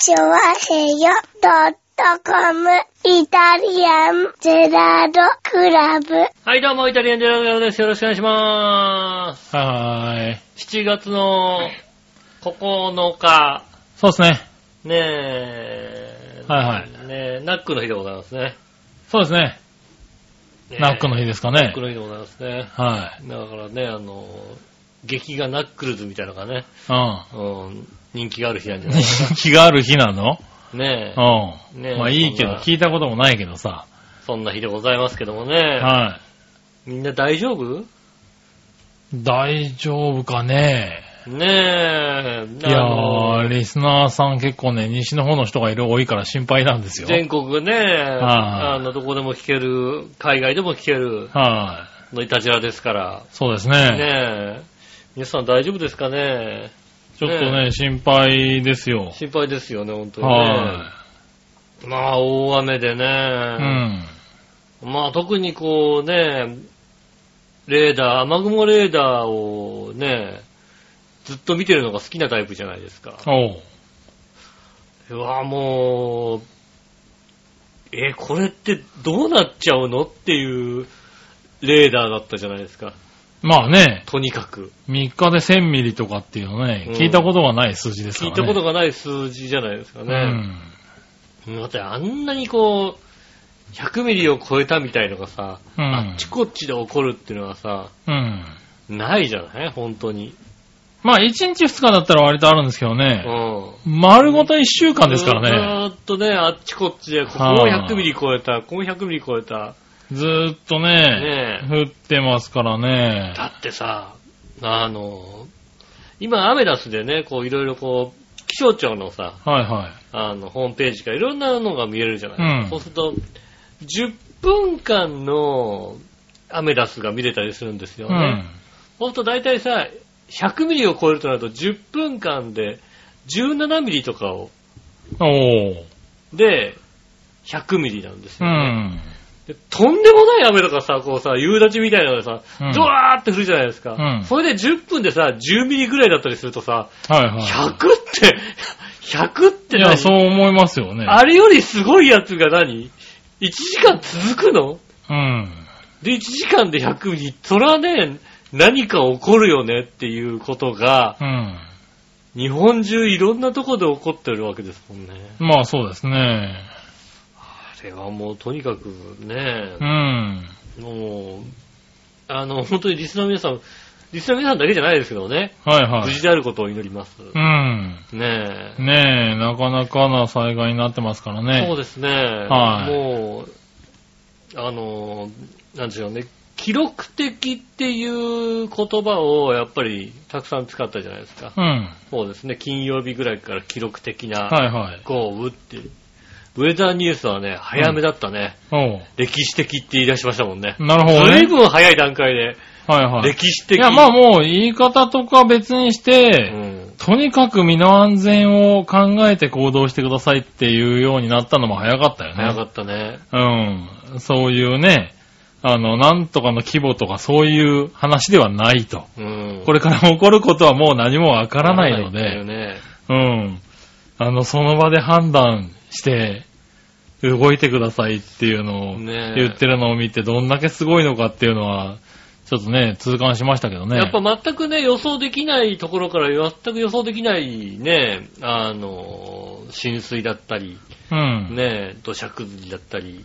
チョワヘヨドットコムイタリアンゼラードクラブ。はい、どうも、イタリアンジェラードです。よろしくお願いします。はーい。7月の9日、そうですね。ねえ。はいはいねえ、ナックの日でございますね。そうですね。ねえナックの日ですかねナック。の日でございますね。はだからね、あの、劇画ナックルズみたいなのがね、い。うん。うん、人気がある日なんじゃないですか。気がある日なの？ねえ、うん。ねえまあいいけど、そんな聞いたこともないけどさ。そんな日でございますけどもね。はみんな大丈夫？い。大丈夫かね？ねえ、いやあのー、リスナーさん結構ね、西の方の人がいる多いから心配なんですよ。全国ね、はいあの、どこでも聞ける、海外でも聞けるはい。のいたじらですから。そうですねね。え。皆さん大丈夫ですかね？ちょっとね、心配ですよ。心配ですよね、本当にはね。まあ、大雨でい。うね。ん。まあ、特にこうね、レーダー、雨雲レーダーをね、ずっと見てるのが好きなタイプじゃないですか。うわ、もう、え、これってどうなっちゃうのっていうレーダーだったじゃないですか。まあね、とにかく。3日で1000ミリとかっていうのね、うん聞いたことがない数字ですからね。聞いたことがない数字じゃないですかうね。ん。だってあんなにこう、100ミリを超えたみたいのがさ、うんあっちこっちで起こるっていうのはさ、うん。ないじゃない？本当に。まあ、1日2日だったら割とあるんですけどうね、ん。丸ごと1週間ですからね。ずーっとね、あっちこっちで、ここもはあ100ミリ超えた、ここも100ミリ超えた。ずーっとね、ねえ。降ってますからね。だってさ、あの、今アメダスでね、こういろいろこう、気象庁のさ、はいはい。あの、ホームページからいろんなのが見えるじゃない、うんそうすると、10分間のアメダスが見れたりするんですよね。うん。そうすると大体さ、100ミリを超えるとなると10分間で17ミリとかを。で、100ミリなんですうよ、ねん。でとんでもない雨とかさ、こうさ、夕立みたいなのがさ、うんドワーって降るじゃないですか。うんそれで10分でさ、10ミリぐらいだったりするとさ、はいは100って、100ってい。い何や、そう思いますよね。あれよりすごいやつが何 ?1 時間続くの？うん。で、1時間で100ミリ。それはね、何か起こるよねっていうことが、うん。日本中いろんなとこで起こってるわけですもんね。まあそうですね。あれはもうとにかくねう、ん。もう、あの、本当にリスナーの皆さん、リスナーの皆さんだけじゃないですけどね、無はいはい。事であることを祈ります。うん。ねえ。ねえ、なかなかな災害になってますからね。そうですね。はいもう、あの、なんでしょうね。記録的っていう言葉をやっぱりたくさん使ったじゃないですか。うん。そうですね。金曜日ぐらいから記録的なはいはい。豪雨って。ウェザーニュースはね、早めだったね。おう。歴史的って言い出しましたもんね。なるほどね。随分早い段階で、はいはい。歴史的。いや、まあもう言い方とか別にしうて、ん。とにかく身の安全を考えて行動してくださいっていうようになったのも早かったよね。早かったね。うん。そういうね、あの、なんとかの規模とかそういう話ではないと。うん。これから起こることはもう何もわからないのわからないんだで、よね。うん。あの、その場で判断して、動いてくださいっていうのを言ってるのを見て、どんだけすごいのかっていうのは、ちょっとね、痛感しましたけどね。やっぱ全くね、予想できないところから全く予想できないね、あの、浸水だったり、うん。ね、土砂崩れだったり、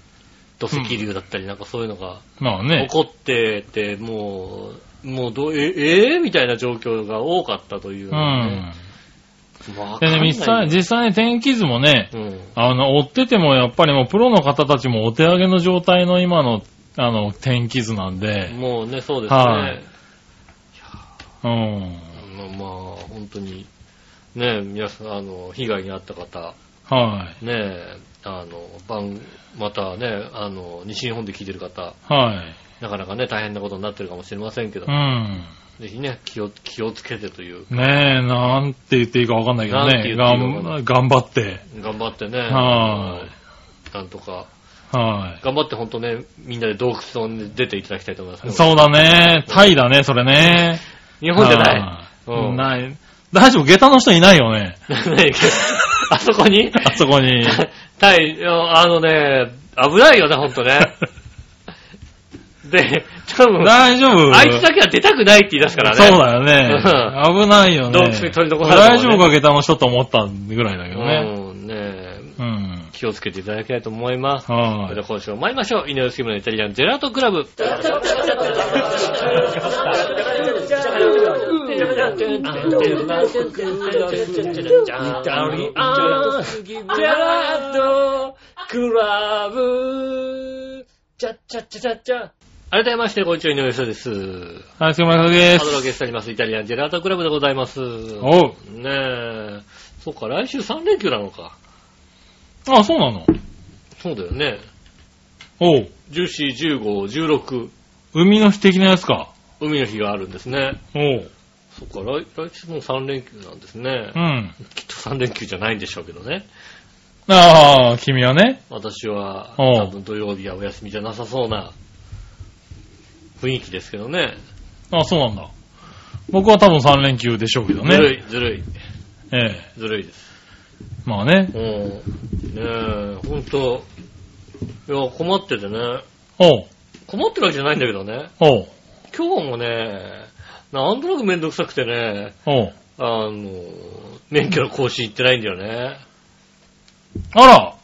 土石流だったり、なんかそういうのがまあね起。こってて、もう、もうどう、え、えー？みたいな状況が多かったというね、でね、実際、実際に天気図もね、うん。あの、追っててもやっぱりもうプロの方たちもお手上げの状態の今の、あの、天気図なんで、もうね、そうですね。はいうん。あのまあ、本当に、ね、皆さん、あの、被害に遭った方、はね、あの、番、またね、あの、西日本で聞いてる方、い。はい。なかなかね、大変なことになってるかもしれませんけどう、ん。ぜひね、気を、気をつけてという、ねえ、なんて言っていいかわかんないけどね。なんて言っていいかわかんないがん頑張って。頑張ってね、はなんとか、は頑張って本当ね、みんなで洞窟に出ていただきたいと思います。い。そうだね。タイだね、それね。日本じゃない？はうんない。大丈夫、下駄の人いないよね。あそこに？あそこに。タイ、あのね、危ないよね、ほんとね。で、多分、大丈夫あいつだけは出たくないって言い出すからね。そうだよね。危ないよね。洞窟に取り残されね大丈夫か、下駄の人と思ったぐらいだけどね。うん、ねえうん。気をつけていただきたいと思います。そはれでは今週も参りましょう。井上杉村のイタリアンジェラートクラブ。改めまして、こんにちは、井上翔です。い。はい、杉村和樹でハドロす。ゲストあります、イタリアンジェラートクラブでございます。ねおう。え。そうか、来週3連休なのか。あ、そうなの？そうだよね。おう。14、15、16、海の日的なやつか。海の日があるんですね。おう。そっか、来来週も3連休なんですねう。ん。きっと3連休じゃないんでしょうけどね。ああ、君はね。私は、多分土曜日はお休みじゃなさそうな雰囲気ですけどね。あ、そうなんだ。僕は多分3連休でしょうけどね。ずるい、ずるい、ええ。ずるいです。まあね。うん。ねえ、ほんと、いや、困っててね。おう。困ってるわけじゃないんだけどね。おう。今日もね、なんとなくめんどくさくてね、おう。あの、免許の更新行ってないんだよね。あら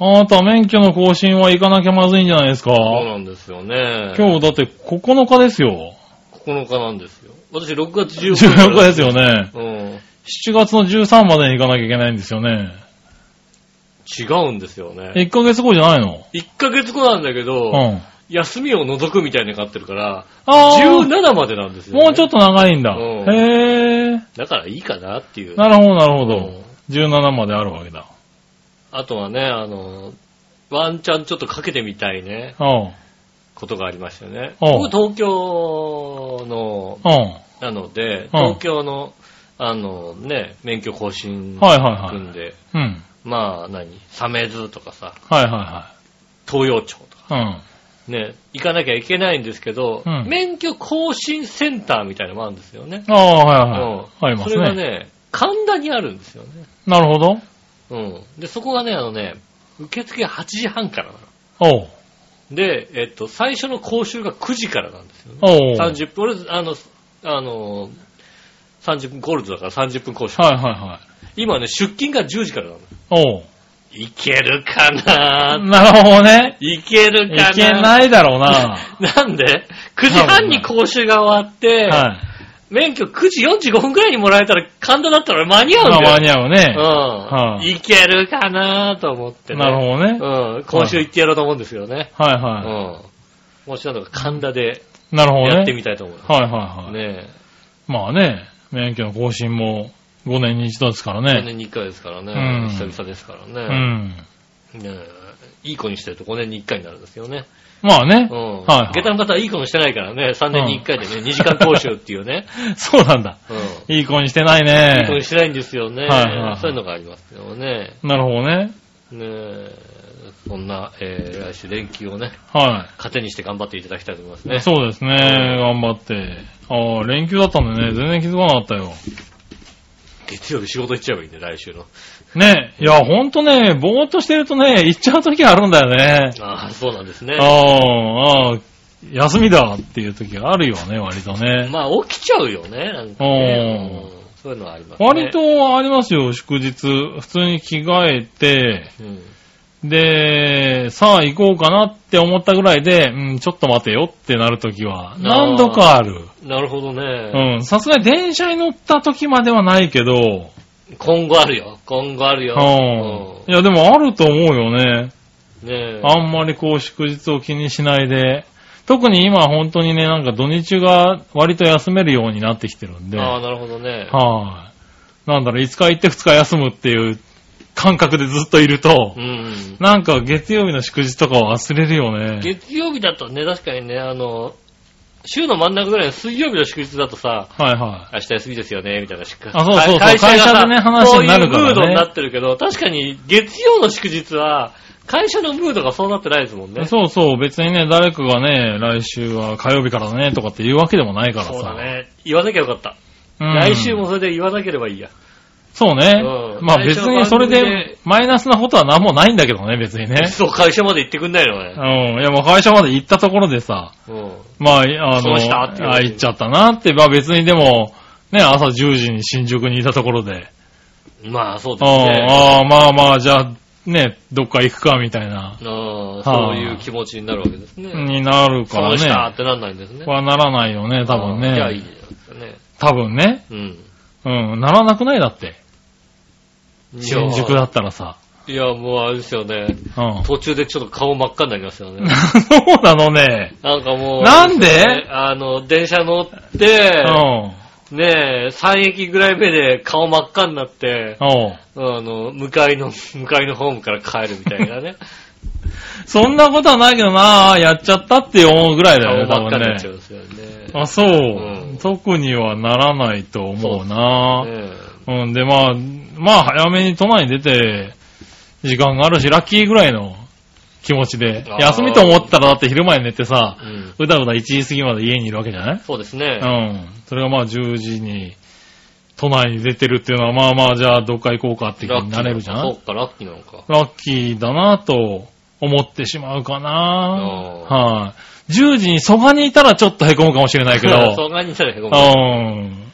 あなた免許の更新は行かなきゃまずいんじゃないですかそうなんですよね。今日だって9日ですよ。9日なんですよ。私6月15 14日ですよね。うん。7月の13までに行かなきゃいけないんですよね。違うんですよね。1ヶ月後じゃないの？1ヶ月後なんだけうど、ん。休みを除くみたいになってるから、ああ。17までなんですよ、ね。もうちょっと長いんだ。うんへえ。だからいいかなっていう。なるほど、なるほどうん。17まであるわけだ。あとはね、あの、ワンチャンちょっとかけてみたいね、うん。ことがありましたよね。僕東京の、うん。なので、うん東京の、あのね、免許更新はいはいはい組んで、うん。まあ何、サメズとかさ、はいは東洋町とか、いはい。ね、行かなきゃいけないんですけど、うん免許更新センターみたいなのもあるんですよね。うん。ああ、はいうんはい。ありますそれがね。ね、神田にあるんですよね。なるほど。うん。で、そこがね、あのね、受付が8時半からなの。で、えっと、最初の講習が9時からなんですよね。おう。30分、俺、あの、あの、30分、ゴールドだから30分講習。はいはいはい。今ね、出勤が10時からなの。いけるかな？なるほどね。いけるかな？いけないだろうな。なんで ?9 時半に講習が終わって、はい。免許9時45分くらいにもらえたら神田だったら間に合うんまあだよ。間に合うね。うん。はいいけるかなと思ってね。なるほどね。うん。今週行ってやろうと思うんですよね。うはいはん。もしなんとか神田でい。なるほどやってね。みたいと思う。はいはいはい。ねまあね、免許の更新も5年に一度ですからえ。5ね。年に1回ですからね。うん久々ですからうね。ん。ねえいい子にしてると5年に1回になるんですよね。まあねう。ん。はいはい下駄の方はいい子にしてないからね。3年に1回でね、2時間講習っていうね。そうなんだ。うん。いい子にしてないいい子にね。してないんですよね。はいそういうのがありますよね。なるほどね。ねえ。そんな、えー、来週連休をね、は糧にして頑張っていただきたいと思いますい。ね。そうですね。頑張って。ああ、連休だったんでね、全然気づかなかったよ。月曜日仕事行っちゃえばいいんで、来週の。ね。いや、ほんとね、ぼーっとしてるとね、行っちゃう時あるんだよね。ああ、そうなんですね。ああ、ああ、休みだっていう時があるよね、割とね。まあ、起きちゃうよね、なんかね。うんそういうのはありますね。割とありますよ、祝日。普通に着替えて、うん。で、さあ行こうかなって思ったぐらいで、うん、ちょっと待てよってなる時は何度かある。なるほどね。うん、さすがに電車に乗った時まではないけど、今後あるよ。今後あるよ。うん。いや、でもあると思うよね。うん。ねえ。あんまりこう祝日を気にしないで。特に今本当にね、なんか土日が割と休めるようになってきてるんで。ああ、はい、なるほどね。なんだろう、5日行って2日休むっていう感覚でずっといるとう、ん。なんか月曜日の祝日とかを忘れるよね。月曜日だとね、確かにね、あの、週の真ん中ぐらいの水曜日の祝日だとさ、はいはい。明日休みですよね、みたいなしか。あそうそうそう会社が会社でね話になるからねそういうムードになってるけど、確かに月曜の祝日は、会社のムードがそうなってないですもんね。そうそう、別にね、誰かがね、来週は火曜日からだねとかって言うわけでもないからさ。そうだね。言わなきゃよかった。うん来週もそれで言わなければいいや。そうね。うんまあ別にそれででマイナスなことは何もないんだけどね、別にね。そう、会社まで行ってくんないのうね。ん。いやもう会社まで行ったところでさ、うん。まあ、あの、そうしたっていうあ、行っちゃったなって、まあ別にでも、ね、朝10時に新宿にいたところで、まあ、そううん、ですね。ああ、まあまあ、じゃあ、ね、どっか行くかみたいな、うんそういう気持ちになるわけですね。になるからそうしたっね。てなんないんですね。はならないよね、多分うんじゃあいいね。ですよね。多分ね。うん。うん、ならなくないだって。新宿だいったらさ。や。いや、もうあれですよね。うん。途中でちょっと顔真っ赤になりますよね。そうなのね。なんかもう。なんで？ねあの、電車乗って、うん。ねえ、3駅ぐらい目で顔真っ赤になって、おうあの、向かいの、向かいのホームから帰るみたいなね。そんなことはないけどなやっちゃったって思うぐらいだよね、多顔真っ赤分ねになっちゃ。うんですよね。あ、そう、ん特にはならないと思うなねうん、で、まあ、まあ、早めに都内に出て、時間があるし、ラッキーぐらいの気持ちで休みと思ったら、だって昼前に寝てさえ、うん。うだうだ1時過ぎまで家にいるわけじゃない？そうですね。うん。それがまあ10時に、都内に出てるっていうのは、まあまあ、じゃあどっか行こうかって気になれるじゃん？そうか、ラッキーなのか。ラッキーだなと思ってしまうかなあはい、10時に蘇我にいたらちょっと凹むかもしれないけど、そうがにしたらへこうむ。ん。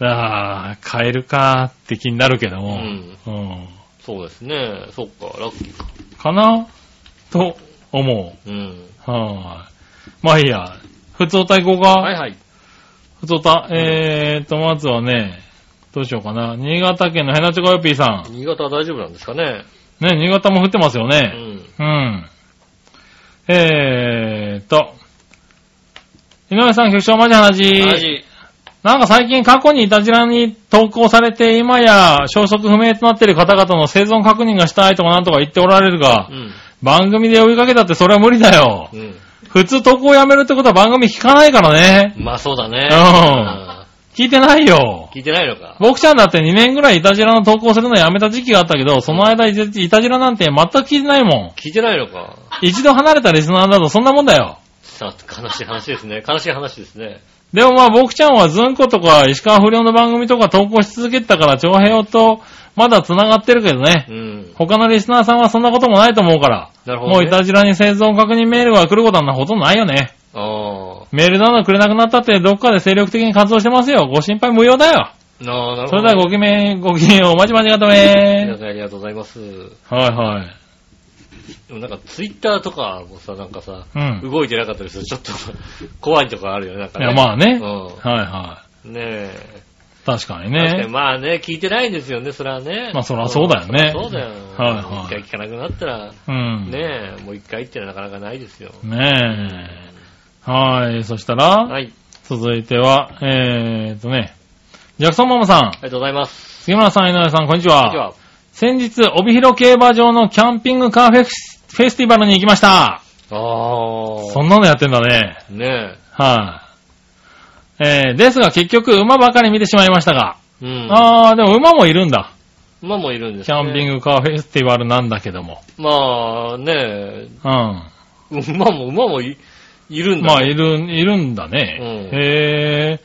ああ、帰るかって気になるけども、うんうんそうですね。そっか、ラッキーか。かな？と思うん。う。はい、まあいいや。普通歌行こうか。はいはい。普通歌。えーと、まずはね、どうしようかな。新潟県のヘナチョコヨッピーさん。新潟は大丈夫なんですかね。ね、新潟も降ってますようね。ん。うん。えーと、井上さん、局長マジ話。マジ。なんか最近過去にいたじらに投稿されて今や消息不明となっている方々の生存確認がしたいとかなんとか言っておられるがう、ん。番組で呼びかけたってそれは無理だよ。うん。普通投稿をやめるってことは番組聞かないからね。まあそうだね。うん聞いてないよ。聞いてないのか。僕ちゃんだって2年ぐらいいたじらの投稿するのやめた時期があったけど、その間いたいたじらなんて全く聞いてないもん。聞いてないのか。一度離れたリスナーだとそんなもんだよ。さあ、悲しい話ですね。悲しい話ですね。でもまあ僕ちゃんはズンコとか石川不良の番組とか投稿し続けてたから長平とまだ繋がってるけどね。うん。他のリスナーさんはそんなこともないと思うから。なるほど、ね。もういたじらに生存確認メールが来ることはほとんどないよね。あメールなどくれなくなったってどっかで精力的に活動してますよ。ご心配無用だよ。あ。なるほど。それではごきめん、ごきげんお待ちまちがと皆めさんありがとうございます。はいはい。でもなんかツイッターとかもさ、なんかさ、うん。動いてなかったりするとちょっと怖いとこあるよね、なんかね。いや、まあね。うん。はいはねえ。い。確かに確かにね。まあね、聞いてないんですよね、それはね。まあそらそうだよねそうだよ。はいはい一回聞かなくなったら、うん。ねえ、もう一回ってのはなかなかないですよ。ねえ。はい。そしたら、はい。続いては、えーっとね、ジャクソンママさん、ありがとうございます。杉村さん、井上さん、こんにちは。では、先日、帯広競馬場のキャンピングカーフェスフェスティバルに行きました。あー。そんなのやってんだね。ねはい、えー、ですが結局馬ばかり見てしまいましたが。え。うん。あー、でも馬もいるんだ。馬もいるんですキね。ャンピングカーフェスティバルなんだけども。まあねうん。え、馬も、馬もいいるんだ、まあ、いる、いるんだね。うんへ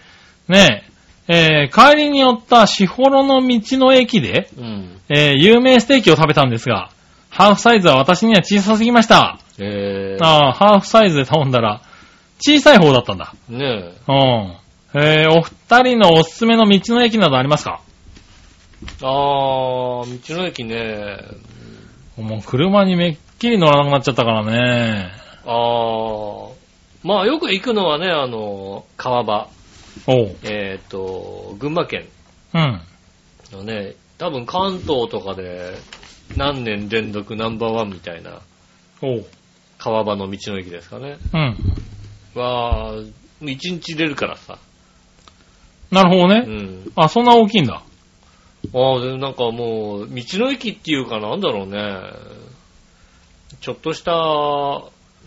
ー。ねえ、えー、帰りに寄ったしほろの道の駅で、うん。えー、有名ステーキを食べたんですが、ハーフサイズは私には小さすぎました。えー。ああ、ハーフサイズで頼んだら、小さい方だったんだ。ねえ。うん。えー、お二人のおすすめの道の駅などありますか？あー、道の駅ね。もう車にめっきり乗らなくなっちゃったからね。あー。まあよく行くのはね、あの、川場。えっ、と、群馬県うん。のね、多分関東とかで何年連続ナンバーワンみたいな。川場の道の駅ですかね。うん。は、一日出るからさ。なるほどね。うん。あ、そんな大きいんだ。ああ、でなんかもう、道の駅っていうかなんだろうね。ちょっとした、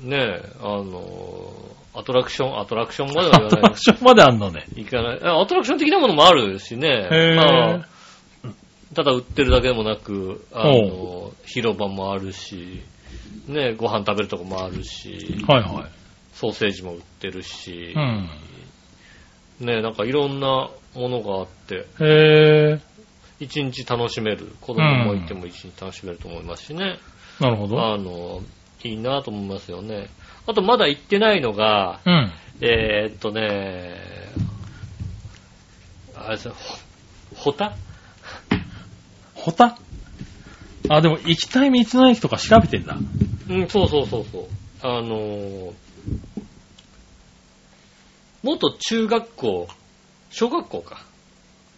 ね、あの、アトラクション、アトラクションまではア言わないトラクションまであんのね。いかない。あアトラクション的なものもあるしね。へーまあただ売ってるだけでもなく、あの、広場もあるし、ね、ご飯食べるとこもあるし、はいはソーセージも売ってるしい。う、ん。ね、なんかいろんなものがあって、へ一日楽しめる。子供もいても一日楽しめると思いますしね。なるほど。あの、いいなと思いますよね。あとまだ行ってないのが、うん。えーっとね、あれですよ、ほ、ほたホタ？あ、でも行きたい道の駅とか調べてんだ。うん、そうそうそうそう。あのー、元中学校、小学校か。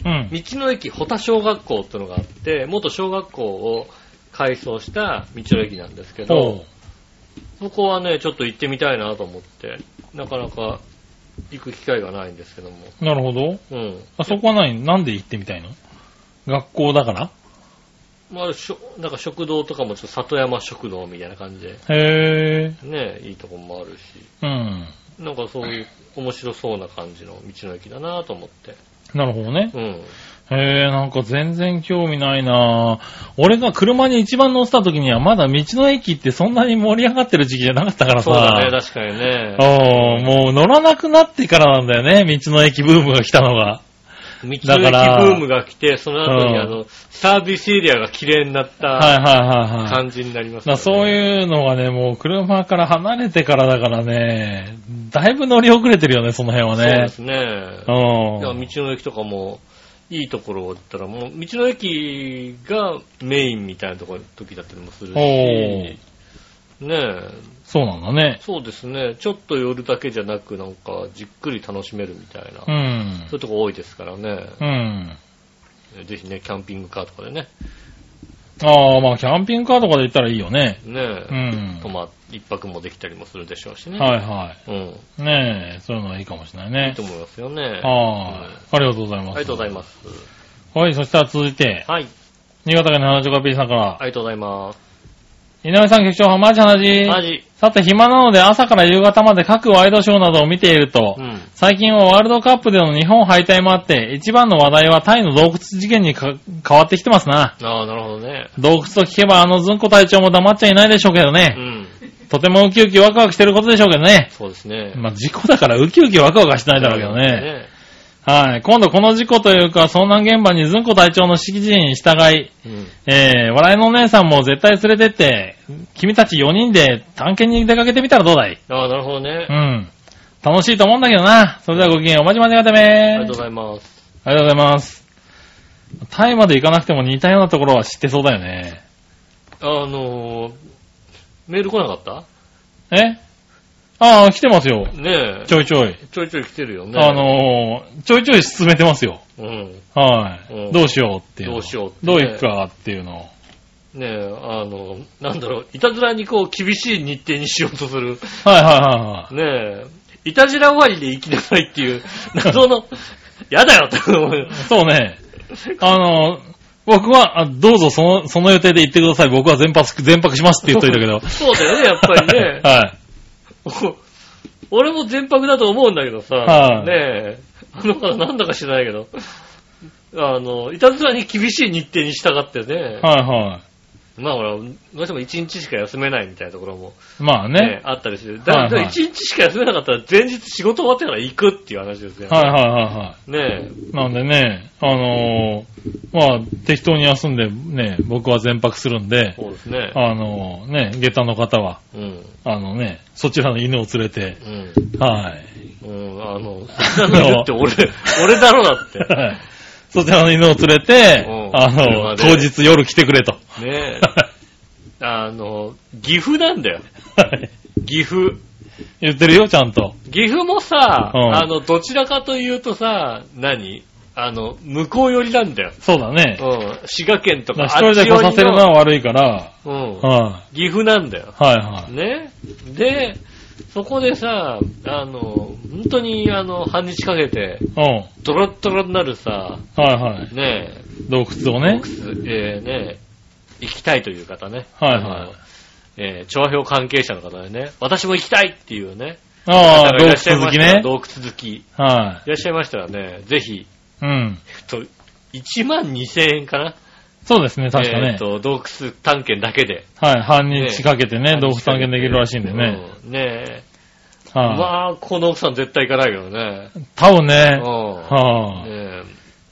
うん。道の駅ホタ小学校ってのがあって、元小学校を改装した道の駅なんですけおどう、そこはね、ちょっと行ってみたいなと思って、なかなか行く機会がないんですけども。なるほど。うん。あそこは何なんで行ってみたいの？学校だから？まあ、しょなんか食堂とかもちょっと里山食堂みたいな感じで、へえ。ね、いいとこもあるし、うん。なんかそういう面白そうな感じの道の駅だなと思って。なるほどね。うん。へえ、なんか全然興味ないなぁ俺が車に一番乗ってた時にはまだ道の駅ってそんなに盛り上がってる時期じゃなかったからさ。そうだね、確かにね。おーもう乗らなくなってからなんだよね、道の駅ブームが来たのが。道の駅ブームが来て、その後にうんあの、サービスエリアが綺麗になった。感じになりますだからそうう。いうのがね、もう車から離れてからだからね、だいぶ乗り遅れてるよね、その辺はねそうで。すね。うん。道の駅とかも、いいところを言ったら、もう、道の駅がメインみたいなところ時だったりもするし、ねえ、そうなんだね。そうですね、ちょっと寄るだけじゃなく、なんか、じっくり楽しめるみたいな、うんそういうとこ多いですからね、うん。ぜひね、キャンピングカーとかでね、ああ、まあ、キャンピングカーとかで行ったらいいよね。ねうえ、ん。泊ま、一泊もできたりもするでしょうしね。はいはうん。いい。ねえ、そういうのはいいかもしれないいねと。思いますよね。はい。ありがとうございます。ありがとうございます。はい、そしたら続いて、はい。新潟県の花女 P さんから、ありがとうございます。井上さん局長、浜地話。マジ。さて、暇なので朝から夕方まで各ワイドショーなどを見ていると、うん。最近はワールドカップでの日本敗退もあって、一番の話題はタイの洞窟事件にか変わってきてますな。ああ、なるほどね。洞窟と聞けばあのずんこ隊長も黙っちゃいないでしょうけどうね。ん。とてもウキウキワクワクしてることでしょうけどね。そうですね。まあ、事故だからウキウキワクワクはしないだろうけどね。はい。今度この事故というか遭難現場にずんこ隊長の指示に従い、うん。えー、笑いのお姉さんも絶対連れてって、君たち4人で探検に出かけてみたらどうだい?ああ、なるほどねう。ん。楽しいと思うんだけどな。それではごきげん。お待ちまでがためありがとうございます。ありがとうございます。タイまで行かなくても似たようなところは知ってそうだよね。あのー、メール来なかった？え？ああ、来てますよ。ねえ。ちょいちょい。ちょいちょい来てるよね。あのー、ちょいちょい進めてますよ。うん。はい、うんどうしようっていうの。どうしようってねどう行くかっていうのを。ねえ、あの、なんだろう、いたずらにこう、厳しい日程にしようとする。はいはいはいはい。ねえ、いたじら終わりで行きなさいっていう、謎の、やだよって思う。そうね。あの、僕は、あどうぞその、その予定で行ってください。僕は全泊、全泊しますって言っといたけど。そうだよね、やっぱりね。はい。俺も全泊だと思うんだけどさ、はい。ねえ、あの方なんだか知らないけど、あの、いたずらに厳しい日程に従ってね、はいはまあほら、どうしても1日しか休めないみたいなところも、い。まあねね。あったりする。はいだはいから1日しか休めなかったら前日仕事終わってから行くっていう話ですよ。はいはいはいはい。ねなんでね、あのーまあ、適当に休んでね、僕は全泊するんでえ、、そうですね。あのーね、下駄の方は、うん。あのね、そちらの犬を連れて、うん。はい。うん、あの、そんなの言って俺、俺だろだって。はいそちらの犬を連れてう、んあの、当日夜来てくれと。ねえ。あの、岐阜なんだよ。はい岐阜。言ってるよ、ちゃんと。岐阜もさ、うんあの、どちらかというとさ、何？あの、向こう寄りなんだよ。そうだね。うん。滋賀県とか、一人で来させるのは悪いから、うん。は岐阜なんだよ。い。はいはい。ね。で、そこでさ、あの、本当に、あの、半日かけて、うん。ドロッドロになるさ、はいはい。ね洞窟をね。え、えーね、行きたいという方ね。はいはい。えー、調和表関係者の方でね、私も行きたいっていうね、ああ、洞方がいらっしゃい窟好きね。洞窟好き。いはらっしゃいましたらね、ぜひ、い。うん。えっと、1万2000円かなそうですね、確かね。えっと、洞窟探検だけで。はい。半日かけてね、ね洞窟探検できるらしいんでね。うん。ねえ。はい。まあ、この奥さん絶対行かないけどね。多分ね。うん。はね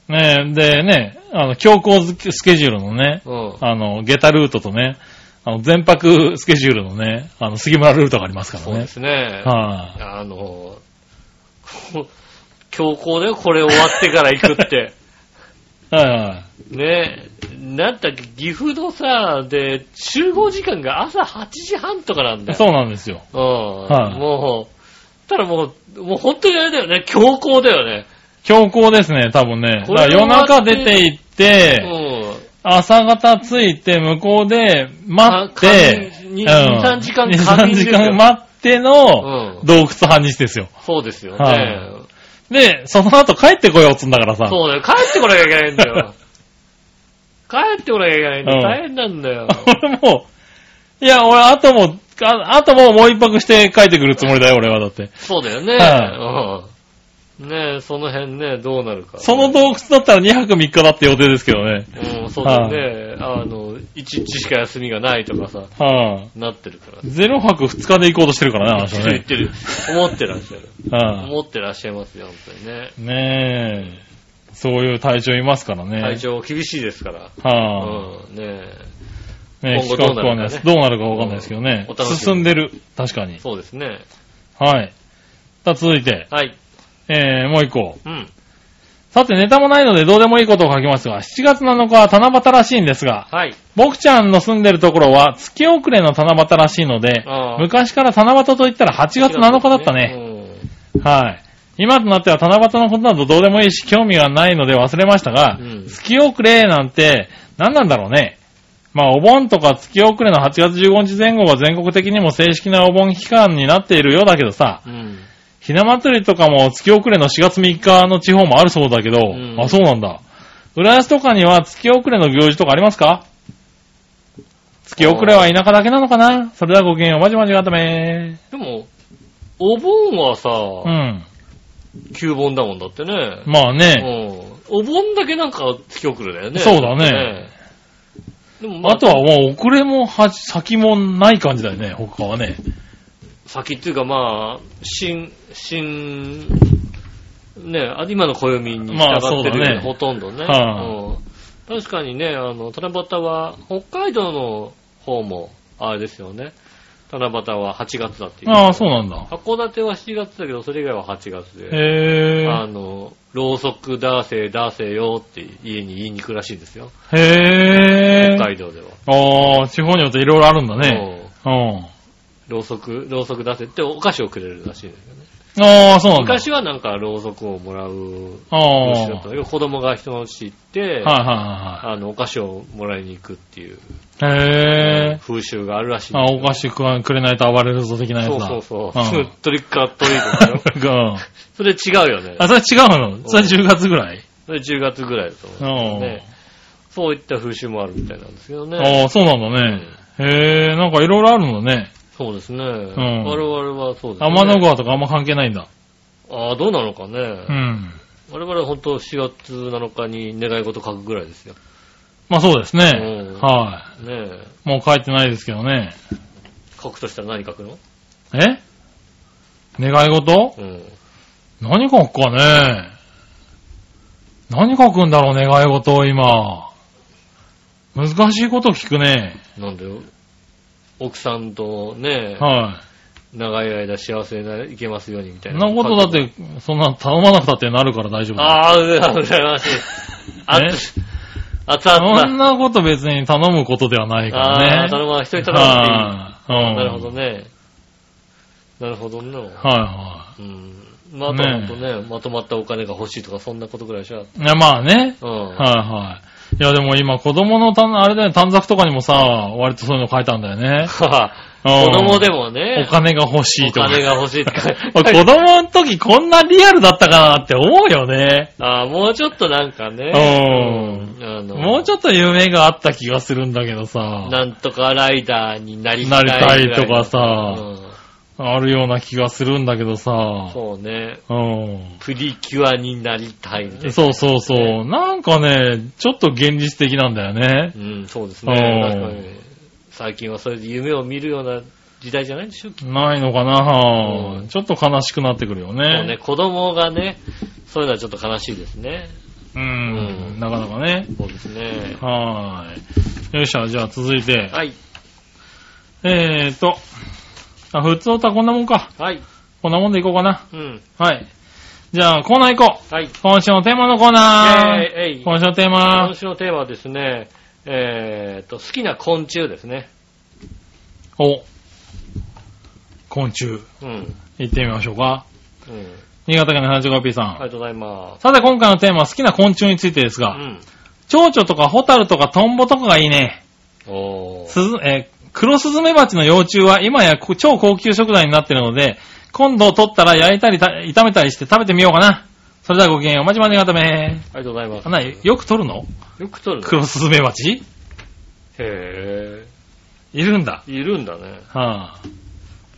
えねでね、あの、強行スケジュールのね、うん。あの、ゲタルートとね、あの、全泊スケジュールのね、あの、杉村ルートがありますからねそうで。すね。はい、あの、こ 強行だよ、これ終わってから行くって。はいはい。ねなんだっけ、岐阜のさ、で、集合時間が朝8時半とかなんだよ。そうなんですよ。うん。はいもう、ただもう、もう本当にあれだよね、強行だよね。強行ですね、多分ね。夜中出て行っうて、ん。朝方着いて、向こうで待って、あ仮眠に2 3時間2、3仮眠ですよ時間待ってのうん。洞窟半日ですよ。そうですよね。はいで、その後帰ってこようっつうんだからさ。そうだよ、帰ってこなきゃいけないんだよ。帰ってこなきゃいけないんだよ。うん大変なんだよ。俺もう、いや、俺、あとも、ああともうもう一泊して帰ってくるつもりだよ、俺はだって。そうだよね。はうん。ねえ、その辺ね、どうなるか。その洞窟だったら2泊3日だって予定ですけどね。うん、そうだよね。あの、1日しか休みがないとかさ、はい、なってるから。0泊2日で行こうとしてるからね、あの人ね。言ってる。思ってらっしゃる。は思ってらっしゃいますよ、本当にね。い、ねえ。そういう体調いますからね。体調厳しいですから。はうん、ねい、ね今後どうなるかねどうなるかわかんないですけどねうん進んでる。確かにえ。。そうですね。はい。さあ、続いて、はい。えー、もう一個。うん。さて、ネタもないのでどうでもいいことを書きますが、7月7日は七夕らしいんですが、はい。僕ちゃんの住んでるところは月遅れの七夕らしいので昔から七夕と言ったら8月7日だったね。はい。今となっては七夕のことなどどうでもいいし、興味がないので忘れましたが、うん月遅れなんて何なんだろうね。まあ、お盆とか月遅れの8月15日前後が全国的にも正式なお盆期間になっているようだけどさ、うん。うん。ひな祭りとかも月遅れの4月3日の地方もあるそうだけど、んあ、そうなんだ。浦安とかには月遅れの行事とかありますか？月遅れは田舎だけなのかな？それではごきげんよう、まじまじがためでも、お盆はさ、うん。旧盆だもんだってね。まあね。うん。お盆だけなんか月遅れだよね。そうだねでもまあ、あとはもう遅れもは先もない感じだよね、他はね。先っていうかまあ、新、新、ね、あ今の暦に従ってるよね、だねほとんどね。はうん確かにね、あの、七夕は、北海道の方も、あれですよね。七夕は8月だっていう。ああ、そうなんだ。函館は7月だけど、それ以外は8月で。へあの、ろうそく出せ、出せよって家に言いに行くらしいですよ。へぇー。北海道では。ああ、地方によっていろいろあるんだね。うんうん。ろうそく、ろうそく出せってお菓子をくれるらしいんですよね。ああ、そうなんだ。昔はなんかろうそくをもらうああ。風習だったんだけど、子供が人の家行って、はいはあの、お菓子をもらいに行くっていういはいはい。へぇー。風習があるらしいんあ、お菓子くれないと暴れるぞ的なやつそうだ。そうそう。うんトリックアトリートだよ。うんそれ違うよね。あ、それ違うの？それ10月ぐらい？それ10月ぐらいだと思うね。そういった風習もあるみたいなんですけどね。ああ、そうなんだね。へえ、なんかいろいろあるんだね。そうですね。ん我々はそうですね。天の川とかあんま関係ないんだ。ああ、どうなのかね。うん。我々は本当4月7日に願い事書くぐらいですよ。まあそうですねうん。はねえ。い。もう書いてないですけどね。書くとしたら何書くの？え？願い事？うん。何書くかね何書くんだろう、願い事を今。難しいこと聞くね。なんだよ。奥さんとね、はい。長い間幸せにいけますようにみたいそんな。なことだって、そんな頼まなくたってなるから大丈夫。ああ、うら羨ましい。あ ねつ、熱々そんなこと別に頼むことではないだ。からね。ああ、頼ま、人に頼まなくていい。なるほどね。なるほどね。はいはうん。まあ、あとね、まとまったお金が欲しいとか、そんなことぐらいでしょ。い。いや、まあね。うん。はいはい。いや、でも今子供のたん、あれだよ、短冊とかにもさ、割とそういうの書いたんだよね。子供でもね、お金が欲しいとか。お金が欲しいとか。俺 子供の時こんなリアルだったかなって思うよね。ああ、もうちょっとなんかね。うんあの、もうちょっと夢があった気がするんだけどさ、なんとかライダーになりたないりたいとかさうんあるような気がするんだけどさ、そうね。うん。プリキュアになりたいみたいな。そうそうそう。なんかね、ちょっと現実的なんだよね。うん、そうですね。うん確かに最近はそれで夢を見るような時代じゃないでしょ、きっないのかな、うんちょっと悲しくなってくるよとね。ね。子供がね、そういうのはちょっと悲しいですね。ううんん。なかなかね。そうですね。はーい。よっしゃ、じゃあ続いて。はい。えーと。あ、普通歌こんなもんか。はい。こんなもんでいこうかな。うん。はい。じゃあ、コーナー行こう。はい。今週のテーマのコーナー。えーえい今週のテーマ今。週のテーマはですね、えーと、好きな昆虫ですね。お。昆虫。うん。行ってみましょうか。うん。新潟県の 75P さん。ありがとうございまさて、今回のテーマは好きな昆虫についてですす。うが、ん。蝶々とかホタルとかトンボとかがいいね。おー。すず、えークロスズメバチの幼虫は今や超高級食材になっているので、今度取ったら焼いたりた炒めたりして食べてみようかな。それではごきげんよう。お待ちまでがため。ありがとうございますあ。な、よく取るの？よく取るのクロスズメバチ？へいるんだ。ぇー。いるんだね。は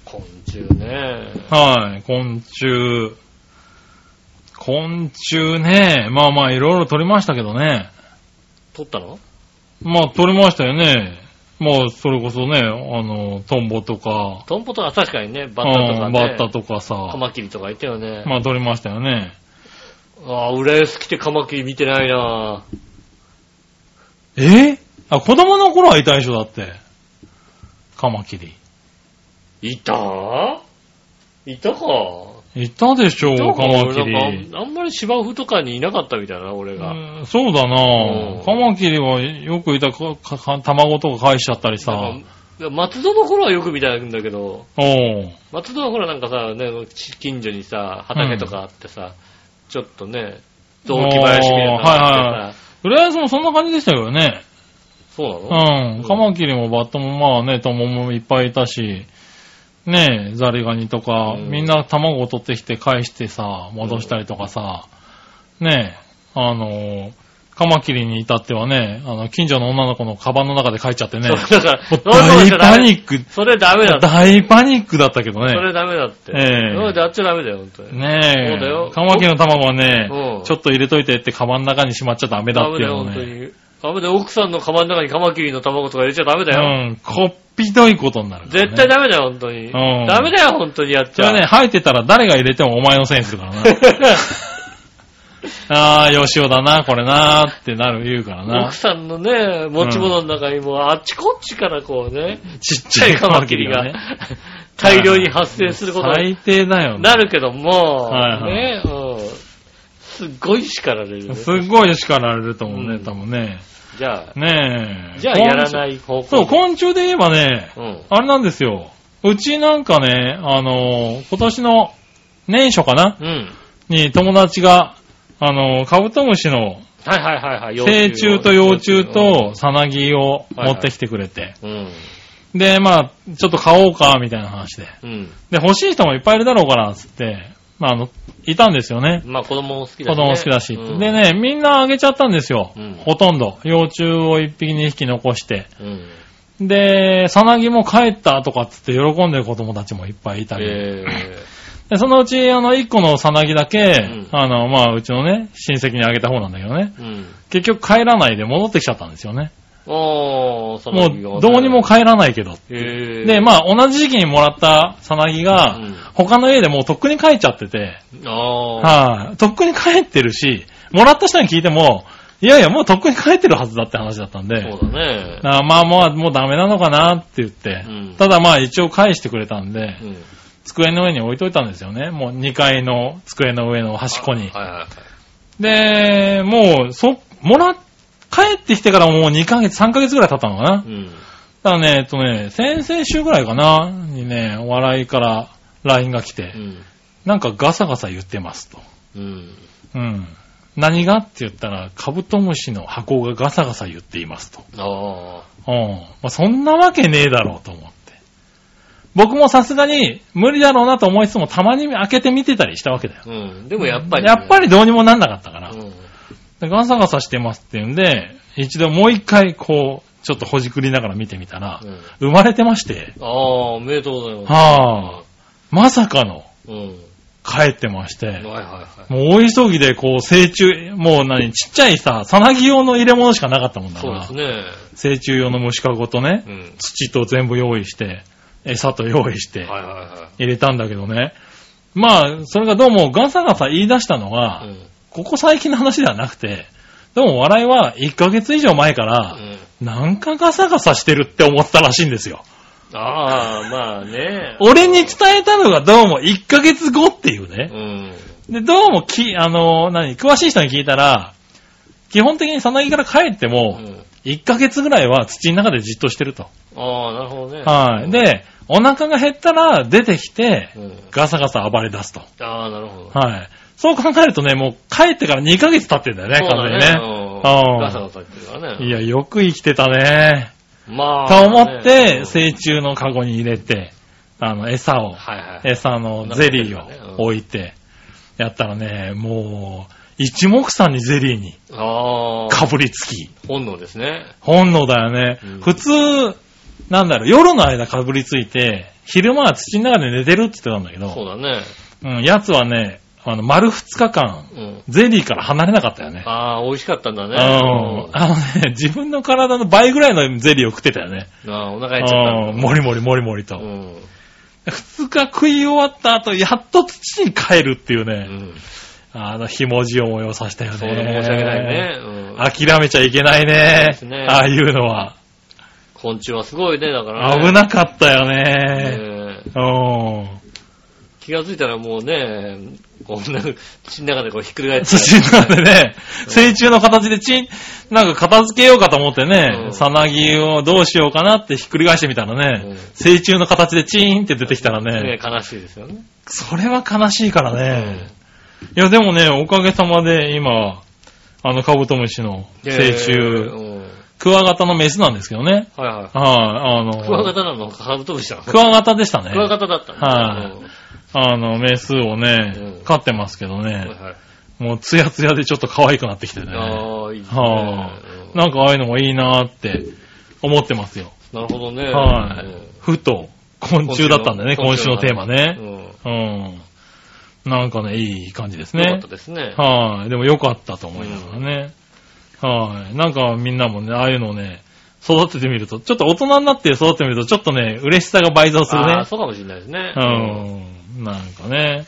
昆虫ね。い、はい、昆虫。昆虫ね。まあまあ、いろいろ取りましたけどね。取ったの？まあ、取りましたよね。まあ、それこそね、あの、トンボとか、トンボとか確かにね、バッタとかね。うんバッタとかカさ、マキリとかいたよね。まあ、取りましたよね。ああ、浦安来てカマキリ見てないなえ？あ、子供の頃はいたでしょ、だって。カマキリ。いた？いたかいたでしょいたかカマキリ。かあんまり芝生とかにいなかったみたいな、俺が。うんそうだうんなカマキリはよくいたか、かか卵とか返しちゃったりさ。松戸の頃はよく見たんだけど、松戸の頃なんかさ、ね、近所にさ、畑とかあってさ、ちょっとね、雑木林みたいなのがあってさ、浦安もそんな感じでしたよね。そうなの？うん。カマキリもバットもまあね、トモもいっぱいいたし、ねえ、ザリガニとか、うんみんな卵を取ってきて返してさ、戻したりとかさ、ねえ、あの、カマキリに至ってはね、あの、近所の女の子のカバンの中で帰っちゃってね、そうだから、もうそういうの大パニッック、ク。それダメだって。大パニックだったけどそね。れダメだって。ええそれであっちゃダメだよ、本当に。ねえ。そうだよカマキリの卵はね、うんちょっと入れといてってカバンの中にしまっちゃダメだダメだよ、っていうのね。本当に。ダメだよ、奥さんのカバンの中にカマキリの卵とか入れちゃダメだよ。うん、こっぴどいことになるね、絶対ダメだよ、本当に。んダメだよ、本当にやっちゃ。それね、生えてたら誰が入れてもお前のせいにするからな。ああ、吉尾だな、これなーってなる言うからな奥。さんのね、持ち物の中にも、あっちこっちからこうね、ちっちゃいカマキリがね。大量に発生することに最低だよね。なるけども、はいはいね、うん。すっごい叱られるね。すっごい叱られると思うね、うん多分ね。じゃあ、ねえ。じゃあやらない方向。そう、昆虫で言えばね、うん。あれなんですよ。うちなんかね、あの、今年の年初かなうん。に友達が、あの、カブトムシのはいはいはいはい。成虫と幼虫とさなぎを持ってきてくれて。うん。で、まあ、ちょっと買おうか、みたいな話で。うん。で、欲しい人もいっぱいいるだろうから、つって、まあ、あの、いたんですよね。まあ子供も好きだ子し、ね。供好きだし。うんで。ね、みんなあげちゃったんですよ。うんほとんど。幼虫を一匹二匹残して。うん。で、さなぎも帰ったとかっつって喜んでる子供たちもいっぱいいたり。えで、そのうち、あの、一個のさなぎだけ、んあの、まあ、うちのね、親戚にあげた方なんだけどね。結局帰らないで戻ってきちゃったんですよね。おー、そもう、どうにも帰らないけど。えー。で、まあ、同じ時期にもらったさなぎが、うん他の家でもうとっくに帰っちゃってて、あー。はい、とっくに帰ってるし、もらった人に聞いても、いやいや、もうとっくに帰ってるはずだって話だったんで、そうだね。あまあまあ、もうダメなのかなって言って、うんただまあ一応返してくれたんで、うん。机の上に置いといたんですよね。もう2階の机の上の端っこに。はいはいはい。で、もう、そ、もら、帰ってきてからもう2ヶ月、3ヶ月ぐらい経ったのかな。うん。ただね、えっとね、先々週ぐらいかな、にね、お笑いから LINE が来て、うん。なんかガサガサ言ってますと。うん。うん。何がって言ったら、カブトムシの箱がガサガサ言っていますと。あうん。まあ、そんなわけねえだろうと思って。僕もさすがに無理だろうなと思いつつもたまに開けて見てたりしたわけだよ。あ。うん。でもやっぱり、やっぱりどうにもなんなかったから。うん。でガサガサしてますって言うんで、一度もう一回こう、ちょっとほじくりながら見てみたら、うん生まれてまして、ああ、おめでとうございます。はあ、まさかのうん。帰ってまして、はいはいはい。もう大急ぎでこう、成虫、もう何、ちっちゃいさ、さなぎ用の入れ物しかなかったもんだから、そうですね。成虫用の虫かごとね、うん。土と全部用意して、餌と用意してはいはいは入れたんだけどね。まあ、それがどうもガサガサ言い出したのが、い。うん。ここ最近の話ではなくて、でも笑いは1ヶ月以上前かうら、ん。なんかガサガサしてるって思ったらしいんですよ。ああ、まあね。俺に伝えたのがどうも1ヶ月後っていううね。ん。で、どうもき、あの、何、詳しい人に聞いたら、基本的にさなぎから帰ってうも、ん。1ヶ月ぐらいは土の中でじっとしてると。ああ、なるほどね。はい。で、お腹が減ったら出てきて、うん。ガサガサ暴れ出すと。ああ、なるほど。はい。そう考えるとね、もう帰ってから2ヶ月経ってんだよね、完全にね。うんうんガサガサ言ってるからね。いや、よく生きてたね。まあ。と思っねて、成虫のカゴに入れて、あの、餌を、はいはい。餌のゼリーを置いて、やったらね、もう、一目散にゼリーに。かぶりつき。本能ですね。本能だよね。うん普通、なんだろう、夜の間かぶりついて、昼間は土の中で寝てるって言ってたんだけそうど、だね。うん、やつはね、あの、丸2日間、うん。ゼリーから離れなかったよね。ああ、美味しかったんだうん。ね。あのね、自分の体の倍ぐらいのゼリーを食ってたよね。うんああ、お腹減っちゃったうん。もりもりもりもりと。うん。二日食い終わった後、やっと土に帰るっていううね、ん。あの、ひもじい思いをさせたよね。そうだ、申し訳ないね。うん。諦めちゃいけないね。そうですねああいうのは。昆虫はすごいね、だからね。危なかったよね。うん。気がついたらもうね、こんな、土の中でこうひっくり返って。土の中でね、成虫の形でチン、なんか片付けようかと思ってうね、ん。さなぎをどうしようかなってひっくり返してみたらねうん、成虫の形でチーンって出てきたらね。ね、悲しいですよね。それは悲しいからうね。いやでもね、おかげさまで今、あのカブトムシの成え虫、クワガタのメスなんですけどね。はいはい。はい、あの、クワガタなの？カブトムシなのクワガタでしたね。クワガタだったんだ。はいあの、メスをね、うん飼ってますけどね、うんはいはい。もうツヤツヤでちょっと可愛くなってきてね。ああ、いいですね。はうんなんかああいうのもいいなーって思ってますよ。なるほどね。はい。ふと、昆虫だったんだね、今週のテーマうね。ん。うん。なんかね、いい感じですねよかった。ですね。はい。でもよかったと思いながらね。はい。なんかみんなもね、ああいうのをね、育ててみると、ちょっと大人になって育ててみると、ちょっとね、嬉しさが倍増するねああ、。そうかもしれないですね。うん。なんかね。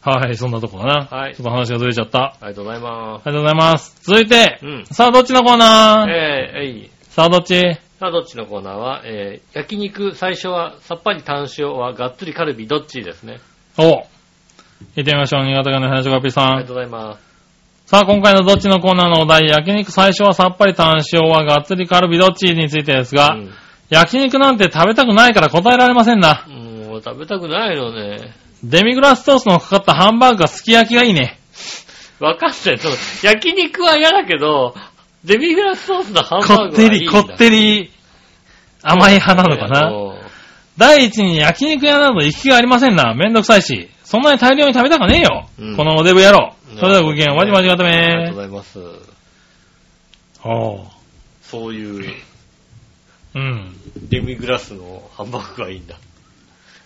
はい、そんなとこかな。はいちょっと話がずれちゃった。あありがとうございまりがとうございます。続いて、うんさあ、どっちのコーナす。ー、えー、えい。さあ、どっち？さあ、どっちのコーナーは、えー、焼肉、最初はさっぱり単塩はがっつりカルビ、どっちですね。お行ってみましょう。新潟県の林ガピさんありがと。うございます。さあ、今回のどっちのコーナーのお題、焼肉最初はさっぱり単塩はがっつりカルビどっち？についてですが、うん焼肉なんて食べたくないから答えられませんな。もう食べたくないのね。デミグラスソースのかかったハンバーグがすき焼きがいいね。わかんない。焼肉は嫌だけど、デミグラスソースのハンバこーグはいいんだってり、こってり、甘い派なのかな。うん第一に焼肉屋など行きがありませんな。めんどくさいし。そんなに大量に食べたかねえよ。うんこのおデブ野郎。うんそれではごきげん、わじまじがたありがとうごめざいます。おうそういううん。デミグラスのハンバーグがいいんだ。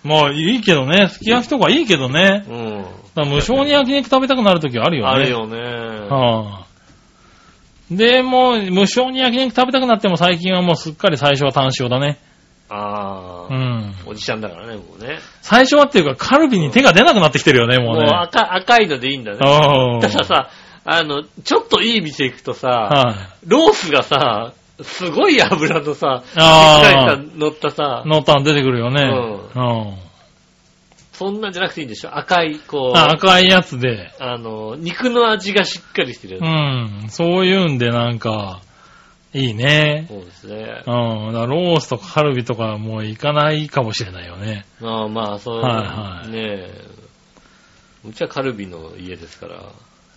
まあ、いいけどね。すき焼きとかいいけどね。うん。無償に焼肉食べたくなるときあるよね。あるよね。はあ、でも、無償に焼肉食べたくなっても最近はもうすっかり最初は単塩だね。ああ、うん。おじちゃんだからね、もうね。最初はっていうかカルビに手が出なくなってきてるよね、ももううね。赤赤いのでいいんだね。うんたださ、あの、ちょっといい店行くとさ、はい、ロースがさ、すごい油のさ、あーしっかりした乗ったさ、ノータン出てくるよね。ううん。そんなんじゃなくていいんでしょ？赤い、こう、あ赤いやつで。あの、肉の味がしっかりしてるう。ん。そういうんでなんか、いいね。そうですね。うん。だロースとかカルビとかもう行かないかもしれないよね。まあまあ、そう、はいはいねえ。うちはカルビの家ですから。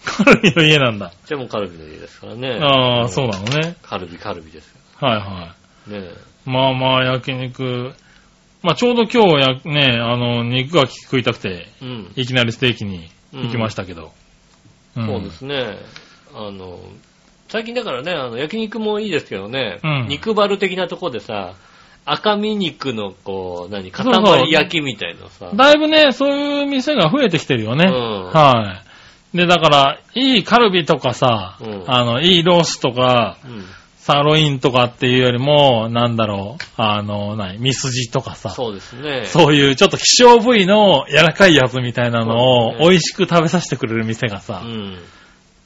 うカルビの家なんだ。ちはもうカルビの家ですからね。ああ、そうなのね。カルビ、カルビですはいはよ。ねい。まあまあ、焼肉。まあちょうど今日や、ね、あの、肉が食いたくて、え。うん。いきなりステーキに行きましたけど。んそうですね。あの、最近だからね、あの、焼肉もいいですけどね、うん肉バル的なとこでさ、赤身肉のこう、何、そうそう塊焼きみたいなさ。だいぶね、そういう店が増えてきてるよね。うんはい。で、だから、いいカルビとかさ、うんあの、いいロースとか、うん。サーロインとかっていうよりも、なんだろう、あの、何、ミスジとかさ、そうですね。そういうちょっと希少部位の柔らかいやつみたいなのを美味しく食べさせてくれる店がさ、うん。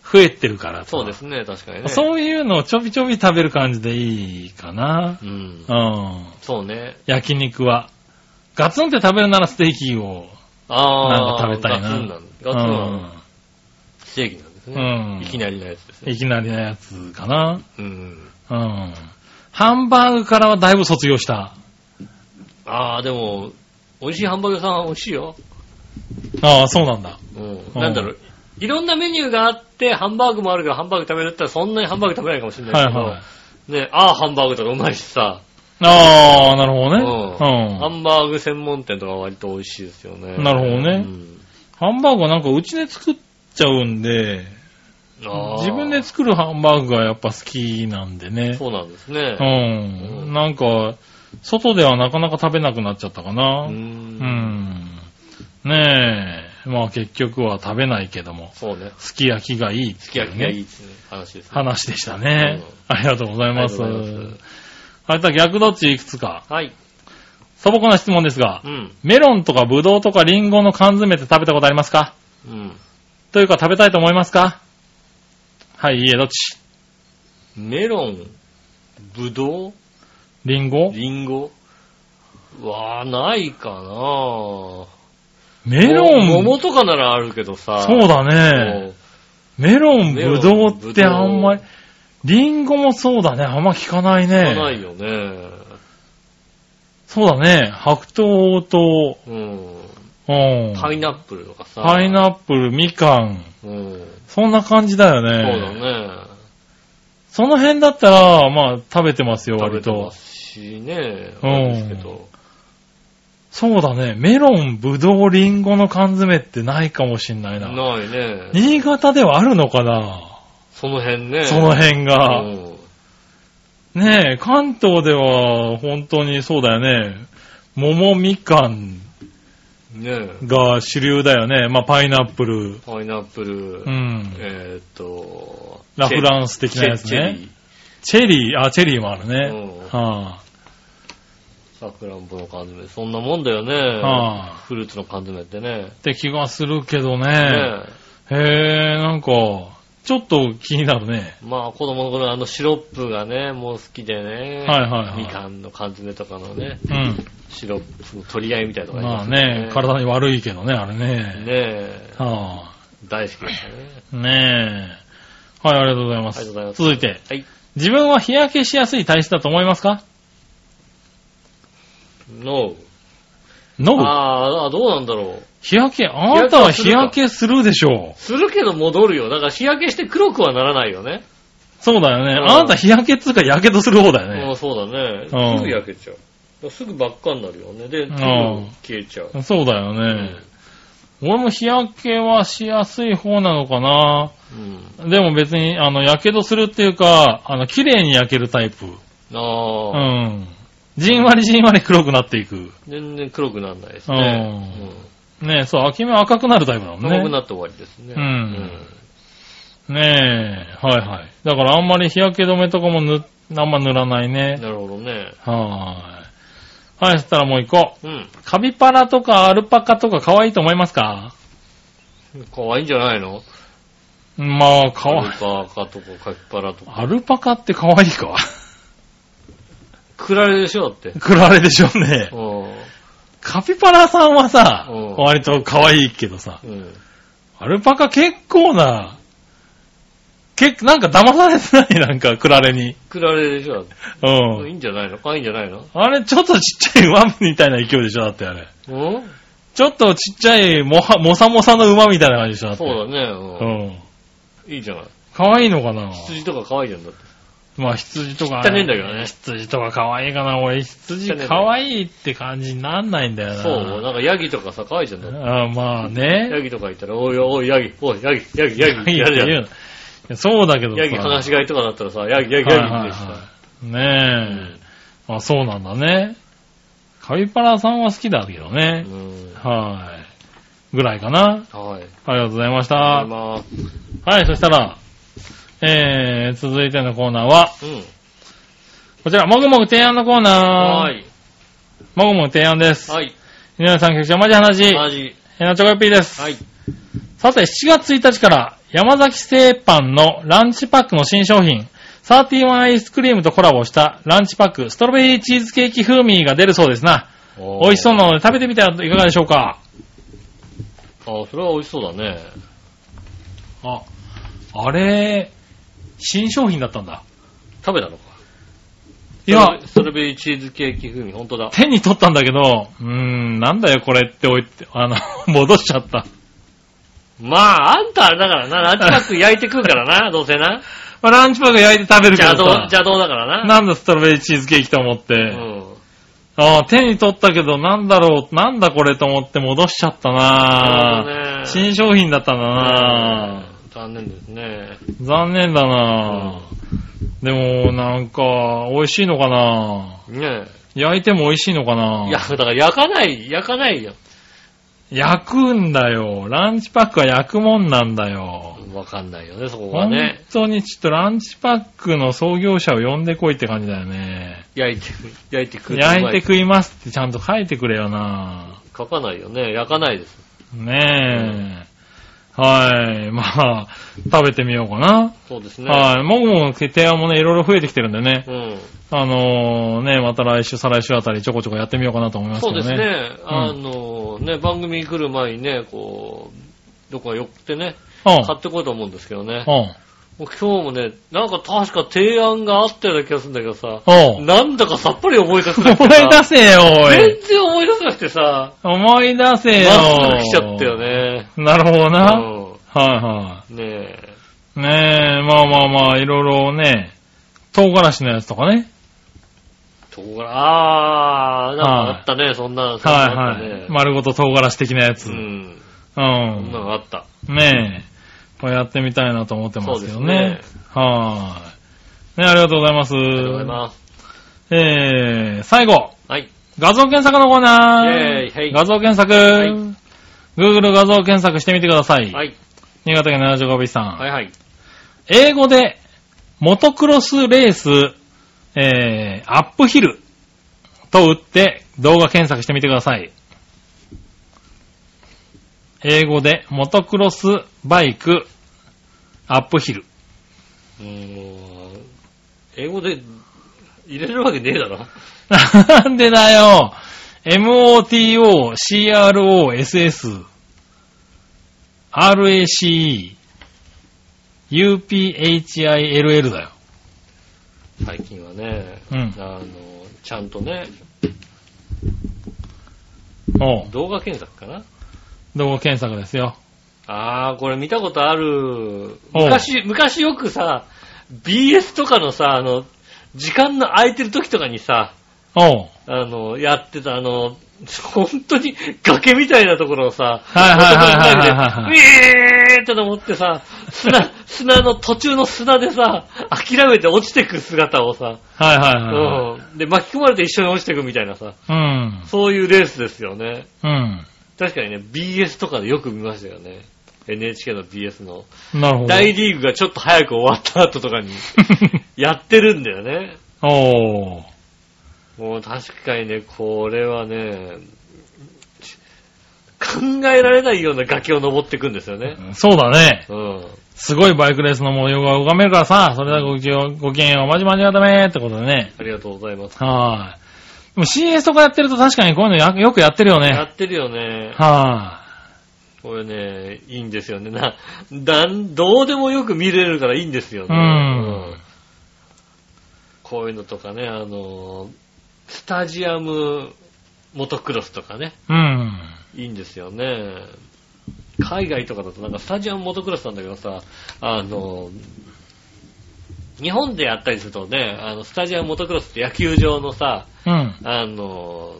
増えてるからさそうですね、確かにね。そういうのをちょびちょび食べる感じでいいかな。うんう。ん。そうね。焼肉は。ガツンって食べるならステーキを。ああ。なんか食べたいなガツンなんガツンはステーキなんですね。うんいきなりのやつですね。いきなりのやつかな。うん。うん。ハンバーグからはだいぶ卒業した。ああ、でも、美味しいハンバーグ屋さんは美味しいよ。ああ、そうなんだ。うん。なんだろう。いろんなメニューがあって、ハンバーグもあるけど、ハンバーグ食べるったらそんなにハンバーグ食べないかもしれないけど、はいはい。ね、ああ、ハンバーグとかうまいしさ、ああ、なるほどうん。ね。ハンバーグ専門店とか割と美味しいですよね。なるほどねうんハンバーグはなんかうちで作っちゃうんで、自分で作るハンバーグがやっぱ好きなんでね。そうなんですね。うん。なんか、外ではなかなか食べなくなっちゃったかな。う。うんん。ねえ。まあ結局は食べないけども、そうね。すき焼きがいいねすき焼きがいいですね。話ですね。話でしたね。ありがとうございます。ありがとうございますあれと逆どっちいくつか。はい。素朴な質問ですがう、ん。メロンとかブドウとかリンゴの缶詰って食べたことありますか？うん。というか食べたいと思いますか？はい、いいえ、どっち？メロン、ブドウ、リンゴ？リンゴ？わー、ないかなメロン？桃とかならあるけどさ。そうだね。メロン、メロンブドウってあんまりブ、リンゴもそうだね。あんま聞かないもうね。ないよね。そうだね。白桃と、うん。うん。パイナップルとかさ。パイナップル、みかん。うん。そんな感じだよそうだね。ね。その辺だったら、まあ、食べてますよ、食べ割と。てますしね。うんですけど。そうだね。メロン、ブドウ、リンゴの缶詰ってないかもしんないな。ないね。新潟ではあるのかなその辺ね。その辺うが。ん。ねえ、関東では本当にそうだよね。桃みかんねが主流だよね。まあ、パイナップル。パイナップルう、ん。えーっと、ラフランス的なやつチェね。チェリー、あ、チェリーもある。ね。うん。はさくらんぼの缶詰。そんなもんだよね。はあフルーツの缶詰ってね。あ、って気がするけどね。ねへえ、なんか、ちょっと気になるね。まあ子供の頃あのシロップがね、もう好きでね。はいはいはいみかんの缶詰とかのね、うん。シロップの取り合いみたいなのがまありますよね、体に悪いけどね、あれね。ねえ。は大好きでしたね。あ、ねえ。はい、ありがとうございます。ありがとうございます。続いて、はい。自分は日焼けしやすい体質だと思いますか？ノノブああ、どうなんだろう。日焼け、あなたは日焼けするでしょう。するけど戻るよ。だから日焼けして黒くはならないよね。そうだよね。うんあなた日焼けっつうか火傷する方だよね。うん、そうだね。うんすぐ焼けちゃう。すぐ真っ赤になるよね。で、すぐ消えちゃう。そうだよね。俺も日焼けはしやすい方なのかな。うん。でも別に、あの、火傷するっていうか、あの、綺麗に焼けるタイプ。うああ、ん。じんわりじんわり黒くなっていく。全然黒くならないですね。ねえ、そう、秋目は赤くなるタイプだもうんん。ね。黒くなって終わりですね。うんねえ、はいはい。だからあんまり日焼け止めとかも塗、あんま塗らないうんね。なるほどね。はーい。はい、そしたらもう一個。うん。カビパラとかアルパカとか可愛いと思いますか？可愛いんじゃないの？まあ、可愛い。アルパカとかカピバラとか。アルパカって可愛いか？クラレでしょだって。クラレでしょうね。うカピバラさんはさうん、割と可愛いけどさ、ん。うん。アルパカ結構な、結構、なんか騙されてない？なんか、クラレに。クラレでしょ。うん。いいんじゃないの？可愛いんじゃないの？あれ、ちょっとちっちゃい馬みたいな勢いでしょだってあれ。うん？ちょっとちっちゃい、もは、もさもさの馬みたいな感じでしょだって。そうだね。ううん。ん。いいじゃない。可愛いのかな？羊とか可愛いじゃんだって。まあ羊とか。汚ねえんだけどね羊とか可愛いかな俺、羊可愛いって感じになんないんだよな。そう。なんかヤギとかさ、可愛いじゃん。あまあね。ヤギとかいたら、おいおい、ヤギ、おい、ヤギ、ヤギ、ヤギ ってやるじゃん。いやそうだけどさ。ヤギ放し飼いとかだったらさ、ヤギ、ヤギ、はいヤギってさ。はいはい。ねえ。あ、そうなんだね。カビパラさんは好きだけどね。うん。はい。ぐらいかな。はい。ありがとうございましあた。まあ、はい、そしたら、えー、続いてのコーナーは、うん。こちら、もぐもぐ提案のコーナー。は。い。もぐもぐ提案です。はい。井上さん、局長、まじ話。マジ。えなちょこよっぴーです。はい。さて、7月1日から、山崎製パンのランチパックの新商品、31アイスクリームとコラボしたランチパック、ストロベリーチーズケーキ風味が出るそうですな。美味しそうなので食べてみてはいかがでしょうか？あ、それは美味しそうだね。あ、あれ、新商品だったんだ。食べたのか。いや、ストロベリーチーズケーキ風味、ほんとだ。手に取ったんだけど、うーん、なんだよこれって置いて、あの、戻しちゃった。まあ、あんたあれだからな、ランチパック焼いて食うからな、どうせな。まあ、ランチパック焼いて食べるけどさ邪道、邪道だからな。なんだストロベリーチーズケーキと思って、うん。ああ、手に取ったけど、なんだろう、なんだこれと思って戻しちゃったななね新商品だったんだな残念ですね。残念だなでも、なんか、美味しいのかな？ね焼いても美味しいのかえ。な？いや、だから焼かない、焼かないよ。焼くんだよ。ランチパックは焼くもんなんだよ。わかんないよね、そこは本ね。当にちょっとランチパックの創業者を呼んでこいって感じだよね。焼いて、焼いて食う。焼いて食いますってちゃんと書いてくれよな書かないよね。焼かないです。ねえ。はい。まあ、食べてみようかな。そうですね。はい。もぐもぐ提案もね、いろいろ増えてきてるんでね。うん。あのーね、また来週、再来週あたりちょこちょこやってみようかなと思いますそうけどね。ですね。あの、ね、番組来る前にね、こう、どこか寄ってね、うん。買ってこようと思うんですけどね。うん。もう今日もね、なんか確か提案があったような気がするんだけどさ、おう。なんだかさっぱり思い出せな思いくてさ。出せよ、おい。全然思い出せなくてさ、思い出せよ。まっすぐ来ちゃったよ。ね。なるほどな。うはいはん。ねえ。い。ねえ、まあまあまあ、いろいろね、唐辛子のやつとかね。とこから、あー、なんかあったね、そんな、そんなのあはい。はい。丸ごと唐辛子的なやつ。ううん。ん。そんなのあった。ねえ。これやってみたいなと思ってますけどね。そはい。ねありがとうございます。ありがとうございます。えー、最後。はい。画像検索のコーナー。イェーイはい画像検索。い Google 画像検索してみてください。はい。新潟県75ビさん。はいはい。英語で、モトクロスレース、えー、アップヒルと打って動画検索してみてください。英語で、モトクロスバイク、アップヒル。うーん。英語で入れるわけねえだろ。なんでだよ !MOTO-CROSS RACE UPHILL だよ。最近はね、うんあの、ちゃんとね、動画検索かな動画検索ですよ。あー、これ見たことある。昔、昔よくさ、BS とかのさ、あの、時間の空いてる時とかにさ、おうあの、やってた、あの、本当に 崖みたいなところをさ、はいはいはいはいはいはいウィーって思ってさ、砂、砂の途中の砂でさ、諦めて落ちてく姿をさ、はいはいはうん。で、巻き込まれて一緒に落ちてくみたいなさ、い。うん。そういうレースですよね。うん。確かにね、BS とかでよく見ましたよね。NHK の BS の。なるほど。大リーグがちょっと早く終わった後とかに やってるんだよね。おー。もう確かにね、これはね、考えられないような崖を登っていくんですよね。そうだね。うん。すごいバイクレースの模様が拝めるからさ、それだけごきごきげんよう、まじまじがダメってことでね。ありがとうございます。はい。でも CS とかやってると確かにこういうのやよくやってるよね。やってるよね。はこれね、いいんですよね。な、だん、どうでもよく見れるからいいんですよね。うんこういうのとかね、あの、スタジアムモトクロスとかね、い。うん。いいんですよね。海外とかだとなんかスタジアムモトクロスなんだけどさ、あの、日本でやったりするとね、あの、スタジアムモトクロスって野球場のさ、うん。あの、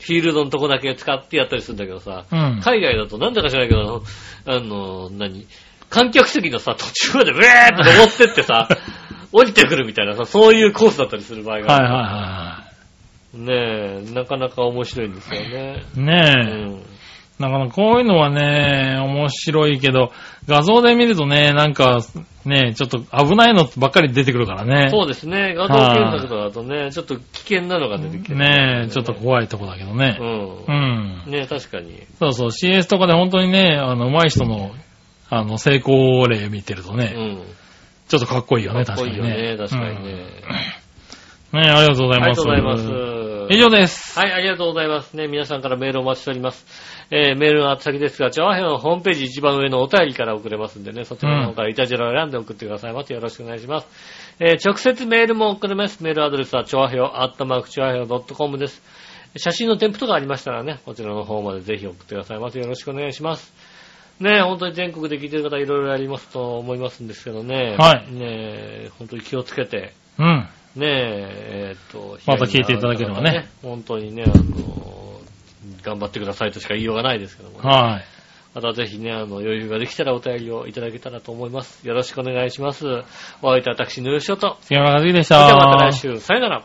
フィールドのとこだけ使ってやったりするんだけどさ、うん。海外だとなんだか知らないけど、あの、何観客席のさ、途中までウェーって登ってってさ、降りてくるみたいなさ、そういうコースだったりする場合がはいはいある。はねえ、なかなか面白いんですよね。いはい。ねえ。うん。なかなかこういうのはね、面白いけど、画像で見るとね、なんか、ね、ちょっと危ないのばっかり出てくるからね。そうですね。画像検索とかだとね、ちょっと危険なのが出てきて、ねえ、ちょっと怖いとこだけどね。う。うんん。ね確かに。そうそう、CS とかで本当にね、あの、上手い人の、あの、成功例見てるとね、うん。ちょっとかっこいいよね、かっ確かにね。こいいよね、確かにね。うんねありがとうございます。ありがとうございます。以上です。はい、ありがとうございます。ね、皆さんからメールをお待ちしております。えー、メールの宛先ですが、チョアヘのホームページ一番上のお便りから送れますんでね、そちらの方からイタジェラを選んで送ってくださいませ。よろしくお願いします。えー、直接メールも送れます。メールアドレスは、チョアヘオ、アットマークチョアヘオ .com です。写真の添付とかありましたらね、こちらの方までぜひ送ってくださいませ。よろしくお願いします。ね本当に全国で聞いてる方いろいろありますと思いますんですけどね。はいね本当に気をつけて、うん。ねえ、えーっと、また聞いていただければね。本当にね、あの、頑張ってくださいとしか言いようがないですけども、ね。はい。またぜひね、あの、余裕ができたらお便りをいただけたらと思います。よろしくお願いします。お相手は私、ぬるしおと。杉山和樹でした。ではまた来週、さよなら。